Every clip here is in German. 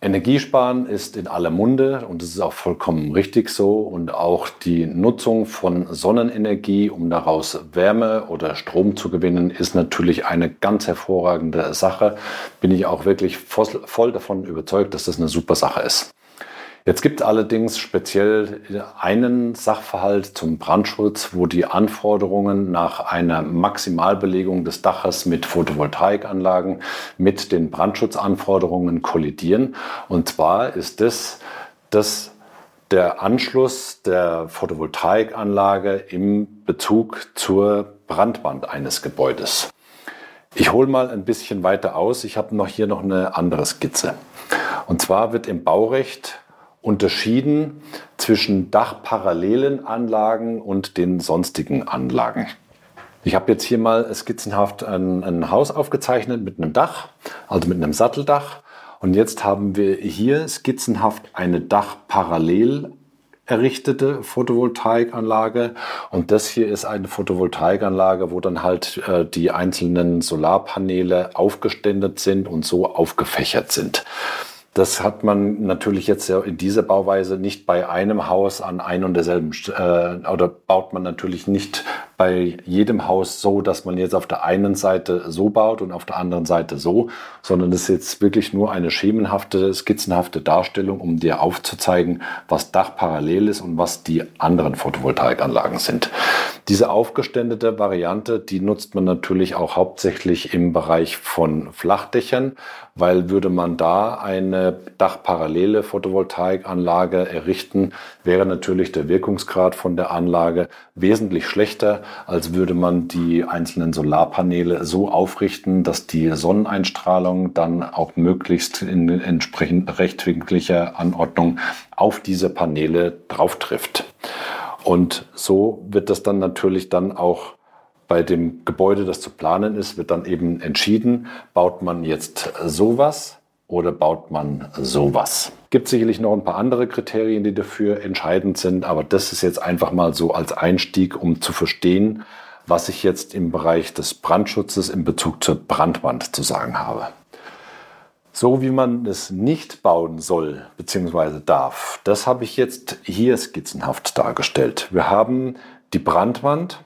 Energiesparen ist in aller Munde und es ist auch vollkommen richtig so. Und auch die Nutzung von Sonnenenergie, um daraus Wärme oder Strom zu gewinnen, ist natürlich eine ganz hervorragende Sache. Bin ich auch wirklich voll davon überzeugt, dass das eine super Sache ist. Jetzt gibt es allerdings speziell einen Sachverhalt zum Brandschutz, wo die Anforderungen nach einer Maximalbelegung des Daches mit Photovoltaikanlagen mit den Brandschutzanforderungen kollidieren. Und zwar ist das, das der Anschluss der Photovoltaikanlage im Bezug zur Brandwand eines Gebäudes. Ich hole mal ein bisschen weiter aus. Ich habe noch hier noch eine andere Skizze. Und zwar wird im Baurecht unterschieden zwischen dachparallelen Anlagen und den sonstigen Anlagen. Ich habe jetzt hier mal skizzenhaft ein, ein, Haus aufgezeichnet mit einem Dach, also mit einem Satteldach. Und jetzt haben wir hier skizzenhaft eine dachparallel errichtete Photovoltaikanlage. Und das hier ist eine Photovoltaikanlage, wo dann halt äh, die einzelnen Solarpaneele aufgeständet sind und so aufgefächert sind. Das hat man natürlich jetzt ja in dieser Bauweise nicht bei einem Haus an ein und derselben, äh, oder baut man natürlich nicht bei jedem Haus so, dass man jetzt auf der einen Seite so baut und auf der anderen Seite so, sondern es ist jetzt wirklich nur eine schemenhafte, skizzenhafte Darstellung, um dir aufzuzeigen, was dachparallel ist und was die anderen Photovoltaikanlagen sind. Diese aufgeständete Variante, die nutzt man natürlich auch hauptsächlich im Bereich von Flachdächern, weil würde man da eine dachparallele Photovoltaikanlage errichten, wäre natürlich der Wirkungsgrad von der Anlage wesentlich schlechter, als würde man die einzelnen Solarpaneele so aufrichten, dass die Sonneneinstrahlung dann auch möglichst in entsprechend rechtwinklicher Anordnung auf diese Paneele drauf trifft. Und so wird das dann natürlich dann auch bei dem Gebäude, das zu planen ist, wird dann eben entschieden, baut man jetzt sowas oder baut man sowas. Gibt sicherlich noch ein paar andere Kriterien, die dafür entscheidend sind, aber das ist jetzt einfach mal so als Einstieg, um zu verstehen, was ich jetzt im Bereich des Brandschutzes in Bezug zur Brandwand zu sagen habe. So wie man es nicht bauen soll bzw. darf, das habe ich jetzt hier skizzenhaft dargestellt. Wir haben die Brandwand,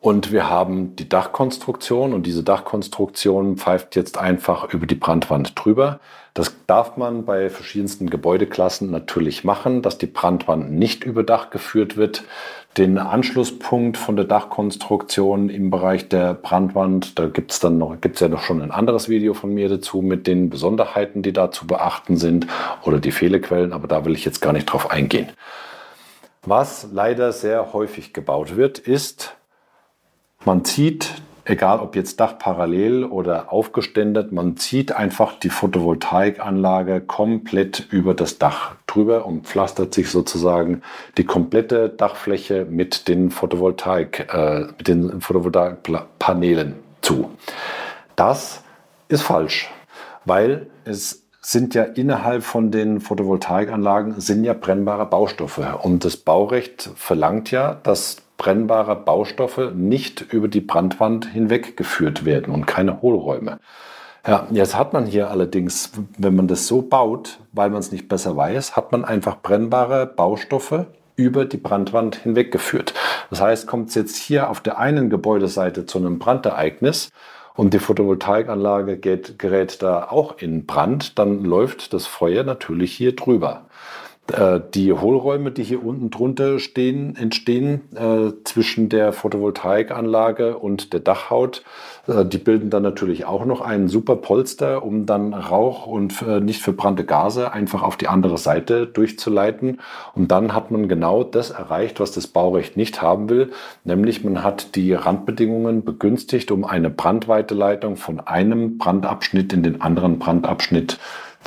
und wir haben die Dachkonstruktion und diese Dachkonstruktion pfeift jetzt einfach über die Brandwand drüber. Das darf man bei verschiedensten Gebäudeklassen natürlich machen, dass die Brandwand nicht über Dach geführt wird. Den Anschlusspunkt von der Dachkonstruktion im Bereich der Brandwand, da gibt's dann noch, gibt's ja noch schon ein anderes Video von mir dazu mit den Besonderheiten, die da zu beachten sind oder die Fehlerquellen, aber da will ich jetzt gar nicht drauf eingehen. Was leider sehr häufig gebaut wird, ist man zieht, egal ob jetzt Dach parallel oder aufgeständet, man zieht einfach die Photovoltaikanlage komplett über das Dach drüber und pflastert sich sozusagen die komplette Dachfläche mit den Photovoltaik, äh, mit den Photovoltaikpanelen zu. Das ist falsch, weil es sind ja innerhalb von den Photovoltaikanlagen sind ja brennbare Baustoffe und das Baurecht verlangt ja, dass brennbare Baustoffe nicht über die Brandwand hinweggeführt werden und keine Hohlräume. Ja, jetzt hat man hier allerdings, wenn man das so baut, weil man es nicht besser weiß, hat man einfach brennbare Baustoffe über die Brandwand hinweggeführt. Das heißt, kommt es jetzt hier auf der einen Gebäudeseite zu einem Brandereignis und die Photovoltaikanlage geht, gerät da auch in Brand, dann läuft das Feuer natürlich hier drüber. Äh, die Hohlräume, die hier unten drunter stehen, entstehen äh, zwischen der Photovoltaikanlage und der Dachhaut, äh, die bilden dann natürlich auch noch einen super Polster, um dann Rauch und äh, nicht verbrannte Gase einfach auf die andere Seite durchzuleiten. Und dann hat man genau das erreicht, was das Baurecht nicht haben will, nämlich man hat die Randbedingungen begünstigt, um eine Brandweiteleitung von einem Brandabschnitt in den anderen Brandabschnitt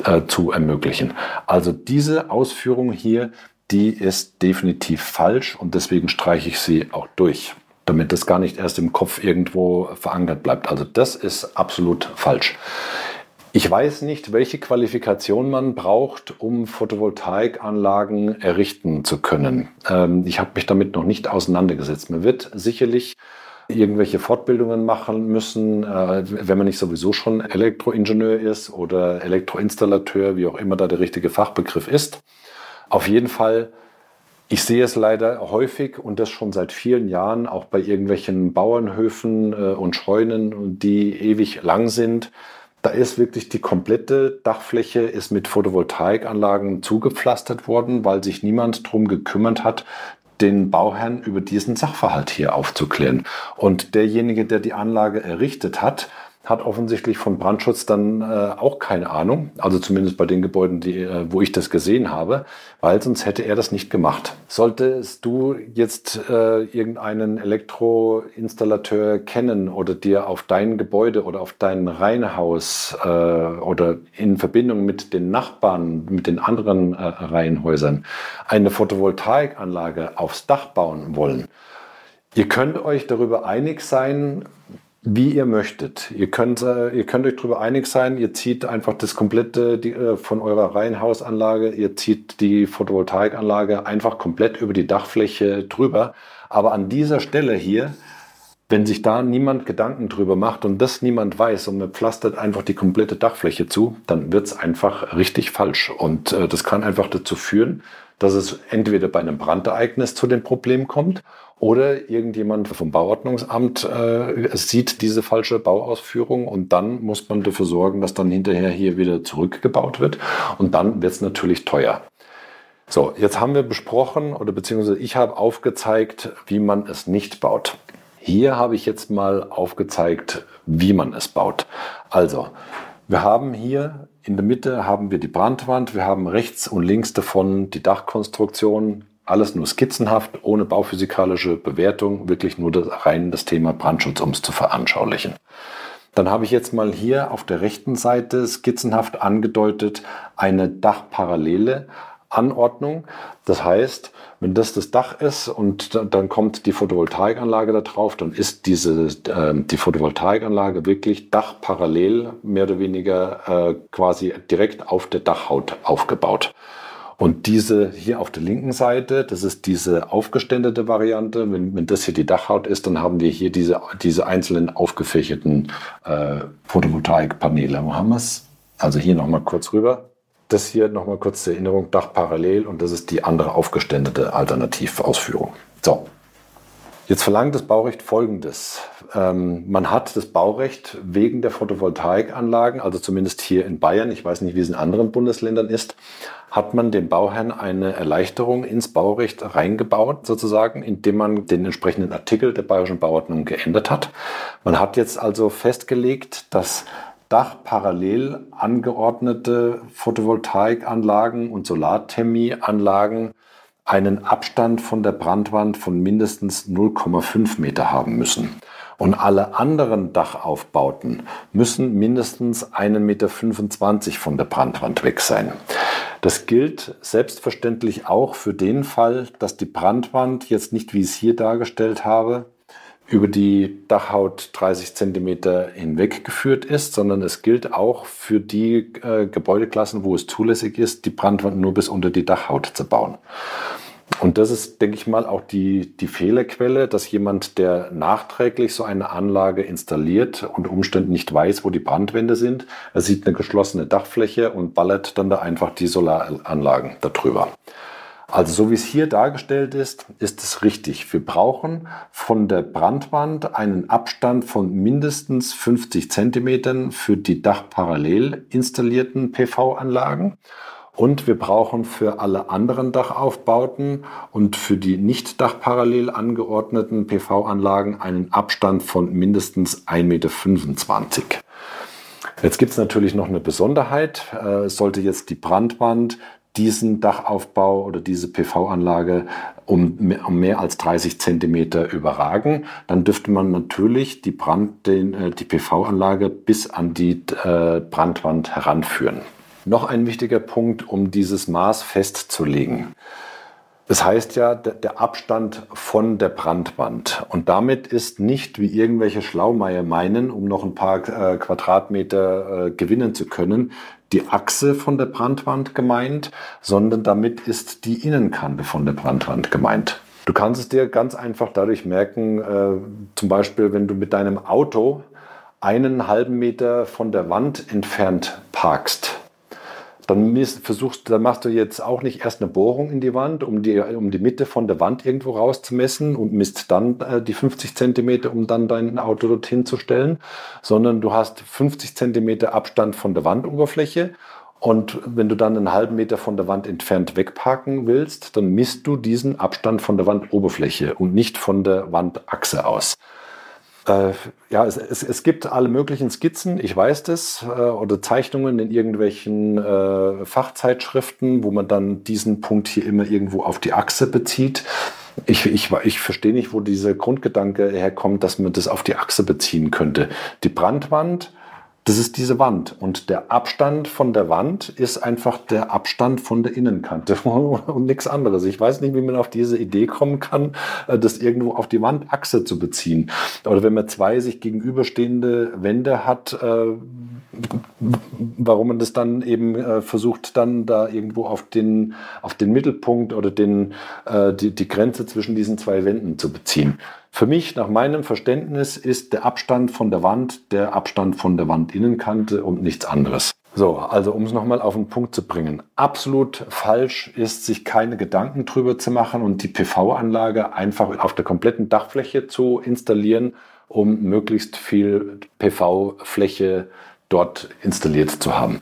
äh, zu ermöglichen. Also diese Ausführung hier, die ist definitiv falsch und deswegen streiche ich sie auch durch, damit das gar nicht erst im Kopf irgendwo verankert bleibt. Also das ist absolut falsch. Ich weiß nicht, welche Qualifikation man braucht, um Photovoltaikanlagen errichten zu können. Ähm, ich habe mich damit noch nicht auseinandergesetzt. Man wird sicherlich irgendwelche Fortbildungen machen müssen, äh, wenn man nicht sowieso schon Elektroingenieur ist oder Elektroinstallateur, wie auch immer da der richtige Fachbegriff ist. Auf jeden Fall ich sehe es leider häufig und das schon seit vielen Jahren, auch bei irgendwelchen Bauernhöfen äh, und Scheunen, die ewig lang sind, da ist wirklich die komplette Dachfläche ist mit Photovoltaikanlagen zugepflastert worden, weil sich niemand drum gekümmert hat, den Bauherrn über diesen Sachverhalt hier aufzuklären. Und derjenige, der die Anlage errichtet hat, hat offensichtlich von Brandschutz dann äh, auch keine Ahnung, also zumindest bei den Gebäuden, die, äh, wo ich das gesehen habe, weil sonst hätte er das nicht gemacht. Solltest du jetzt äh, irgendeinen Elektroinstallateur kennen oder dir auf dein Gebäude oder auf dein Reihenhaus äh, oder in Verbindung mit den Nachbarn, mit den anderen äh, Reihenhäusern eine Photovoltaikanlage aufs Dach bauen wollen, Ihr könnt euch darüber einig sein, wie ihr möchtet. Ihr könnt, äh, ihr könnt euch darüber einig sein, ihr zieht einfach das komplette die, äh, von eurer Reihenhausanlage, ihr zieht die Photovoltaikanlage einfach komplett über die Dachfläche drüber. Aber an dieser Stelle hier, wenn sich da niemand Gedanken drüber macht und das niemand weiß und man pflastert einfach die komplette Dachfläche zu, dann wird es einfach richtig falsch. Und äh, das kann einfach dazu führen, dass es entweder bei einem Brandereignis zu dem Problem kommt oder irgendjemand vom Bauordnungsamt äh, sieht diese falsche Bauausführung und dann muss man dafür sorgen, dass dann hinterher hier wieder zurückgebaut wird und dann wird es natürlich teuer. So, jetzt haben wir besprochen oder beziehungsweise ich habe aufgezeigt, wie man es nicht baut. Hier habe ich jetzt mal aufgezeigt, wie man es baut. Also, wir haben hier in der Mitte haben wir die Brandwand, wir haben rechts und links davon die Dachkonstruktion, alles nur skizzenhaft, ohne bauphysikalische Bewertung, wirklich nur das, rein das Thema Brandschutz, um es zu veranschaulichen. Dann habe ich jetzt mal hier auf der rechten Seite skizzenhaft angedeutet eine Dachparallele Anordnung. Das heißt, wenn das das Dach ist und dann kommt die Photovoltaikanlage da drauf, dann ist diese, äh, die Photovoltaikanlage wirklich dachparallel, mehr oder weniger äh, quasi direkt auf der Dachhaut aufgebaut. Und diese hier auf der linken Seite, das ist diese aufgeständete Variante. Wenn, wenn das hier die Dachhaut ist, dann haben wir hier diese, diese einzelnen aufgefächerten äh, Photovoltaikpaneele. Wo haben wir es? Also hier nochmal kurz rüber. Das hier nochmal kurz zur Erinnerung, Dach parallel und das ist die andere aufgeständete Alternativausführung. So, Jetzt verlangt das Baurecht Folgendes. Ähm, man hat das Baurecht wegen der Photovoltaikanlagen, also zumindest hier in Bayern, ich weiß nicht, wie es in anderen Bundesländern ist, hat man dem Bauherrn eine Erleichterung ins Baurecht reingebaut, sozusagen, indem man den entsprechenden Artikel der Bayerischen Bauordnung geändert hat. Man hat jetzt also festgelegt, dass dachparallel angeordnete Photovoltaikanlagen und Solarthermieanlagen einen Abstand von der Brandwand von mindestens 0,5 Meter haben müssen. Und alle anderen Dachaufbauten müssen mindestens 1,25 Meter von der Brandwand weg sein. Das gilt selbstverständlich auch für den Fall, dass die Brandwand jetzt nicht, wie ich es hier dargestellt habe, über die Dachhaut 30 Zentimeter hinweggeführt ist, sondern es gilt auch für die äh, Gebäudeklassen, wo es zulässig ist, die Brandwand nur bis unter die Dachhaut zu bauen. Und das ist, denke ich mal, auch die, die Fehlerquelle, dass jemand, der nachträglich so eine Anlage installiert und Umständen nicht weiß, wo die Brandwände sind, er sieht eine geschlossene Dachfläche und ballert dann da einfach die Solaranlagen darüber. Also so wie es hier dargestellt ist, ist es richtig. Wir brauchen von der Brandwand einen Abstand von mindestens 50 Zentimetern für die dachparallel installierten PV-Anlagen. Und wir brauchen für alle anderen Dachaufbauten und für die nicht dachparallel angeordneten PV-Anlagen einen Abstand von mindestens 1,25 Meter. Jetzt gibt es natürlich noch eine Besonderheit. Äh, sollte jetzt die Brandwand diesen Dachaufbau oder diese PV-Anlage um mehr, als 30 Zentimeter überragen, dann dürfte man natürlich die, Brand, den, äh, die PV-Anlage bis an die äh, Brandwand heranführen. Noch ein wichtiger Punkt, um dieses Maß festzulegen. Das heißt ja, der Abstand von der Brandwand. Und damit ist nicht, wie irgendwelche Schlaumeier meinen, um noch ein paar äh, Quadratmeter gewinnen zu können, die Achse von der Brandwand gemeint, sondern damit ist die Innenkante von der Brandwand gemeint. Du kannst es dir ganz einfach dadurch merken, äh, zum Beispiel, wenn du mit deinem Auto einen halben Meter von der Wand entfernt parkst dann versuchst, dann machst du jetzt auch nicht erst eine Bohrung in die Wand, um die, um die Mitte von der Wand irgendwo rauszumessen und misst dann äh, die 50 Zentimeter, um dann dein Auto dorthin zu stellen, sondern du hast 50 Zentimeter Abstand von der Wandoberfläche und wenn du dann einen halben Meter von der Wand entfernt wegparken willst, dann misst du diesen Abstand von der Wandoberfläche und nicht von der Wandachse aus. Äh, ja, es, es, es, gibt alle möglichen Skizzen, ich weiß das, äh, oder Zeichnungen in irgendwelchen äh, Fachzeitschriften, wo man dann diesen Punkt hier immer irgendwo auf die Achse bezieht. Ich, ich, ich verstehe nicht, wo dieser Grundgedanke herkommt, dass man das auf die Achse beziehen könnte. Die Brandwand das ist diese Wand. Und der Abstand von der Wand ist einfach der Abstand von der Innenkante und nichts anderes. Ich weiß nicht, wie man auf diese Idee kommen kann, äh, das irgendwo auf die Wandachse zu beziehen. Oder wenn man zwei sich gegenüberstehende Wände hat, äh, warum man das dann eben äh, versucht, dann da irgendwo auf den, auf den Mittelpunkt oder den, die, die Grenze zwischen diesen zwei Wänden zu beziehen. Für mich, nach meinem Verständnis, ist der Abstand von der Wand der Abstand von der Wandinnenkante und nichts anderes. So, also um es nochmal auf den Punkt zu bringen. Absolut falsch ist, sich keine Gedanken drüber zu machen und die PV-Anlage einfach auf der kompletten Dachfläche zu installieren, um möglichst viel PV-Fläche dort installiert zu haben.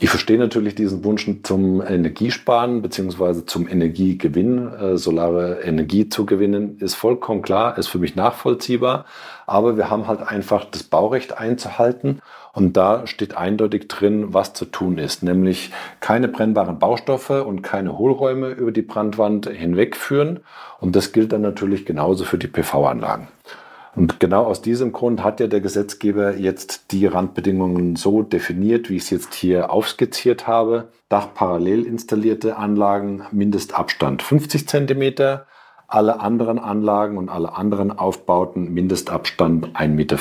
Ich verstehe natürlich diesen Wunsch zum Energiesparen beziehungsweise zum Energiegewinn, äh, solare Energie zu gewinnen, ist vollkommen klar, ist für mich nachvollziehbar. Aber wir haben halt einfach das Baurecht einzuhalten und da steht eindeutig drin, was zu tun ist, nämlich keine brennbaren Baustoffe und keine Hohlräume über die Brandwand hinwegführen. Und das gilt dann natürlich genauso für die PV-Anlagen. Und genau aus diesem Grund hat ja der Gesetzgeber jetzt die Randbedingungen so definiert, wie ich es jetzt hier aufskizziert habe. Dach parallel installierte Anlagen, Mindestabstand 50 Zentimeter, alle anderen Anlagen und alle anderen Aufbauten Mindestabstand 1,25 Meter.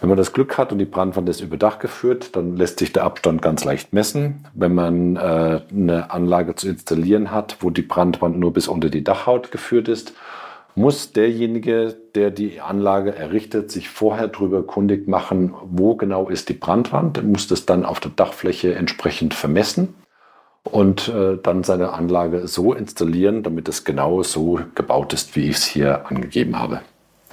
Wenn man das Glück hat und die Brandwand ist über Dach geführt, dann lässt sich der Abstand ganz leicht messen. Wenn man äh, eine Anlage zu installieren hat, wo die Brandwand nur bis unter die Dachhaut geführt ist muss derjenige, der die Anlage errichtet, sich vorher darüber kundig machen, wo genau ist die Brandwand, muss das dann auf der Dachfläche entsprechend vermessen und äh, dann seine Anlage so installieren, damit es genau so gebaut ist, wie ich es hier angegeben habe.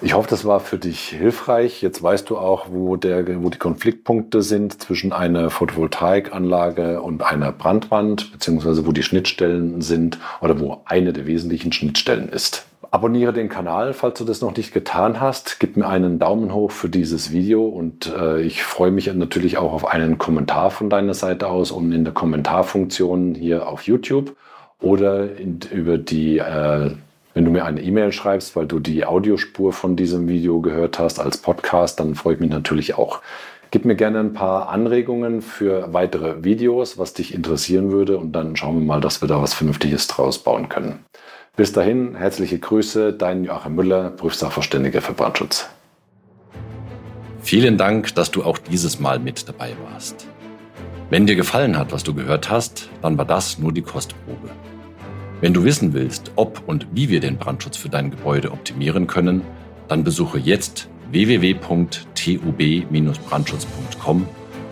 Ich hoffe, das war für dich hilfreich. Jetzt weißt du auch, wo, der, wo die Konfliktpunkte sind zwischen einer Photovoltaikanlage und einer Brandwand, beziehungsweise wo die Schnittstellen sind oder wo eine der wesentlichen Schnittstellen ist. Abonniere den Kanal, falls du das noch nicht getan hast. Gib mir einen Daumen hoch für dieses Video und äh, ich freue mich natürlich auch auf einen Kommentar von deiner Seite aus und in der Kommentarfunktion hier auf YouTube oder in, über die, äh, wenn du mir eine E-Mail schreibst, weil du die Audiospur von diesem Video gehört hast als Podcast, dann freue ich mich natürlich auch. Gib mir gerne ein paar Anregungen für weitere Videos, was dich interessieren würde und dann schauen wir mal, dass wir da was Vernünftiges draus bauen können. Bis dahin, herzliche Grüße, dein Joachim Müller, Prüfsachverständiger für Brandschutz. Vielen Dank, dass du auch dieses Mal mit dabei warst. Wenn dir gefallen hat, was du gehört hast, dann war das nur die Kostprobe. Wenn du wissen willst, ob und wie wir den Brandschutz für dein Gebäude optimieren können, dann besuche jetzt www.tub-brandschutz.com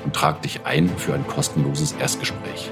und trag dich ein für ein kostenloses Erstgespräch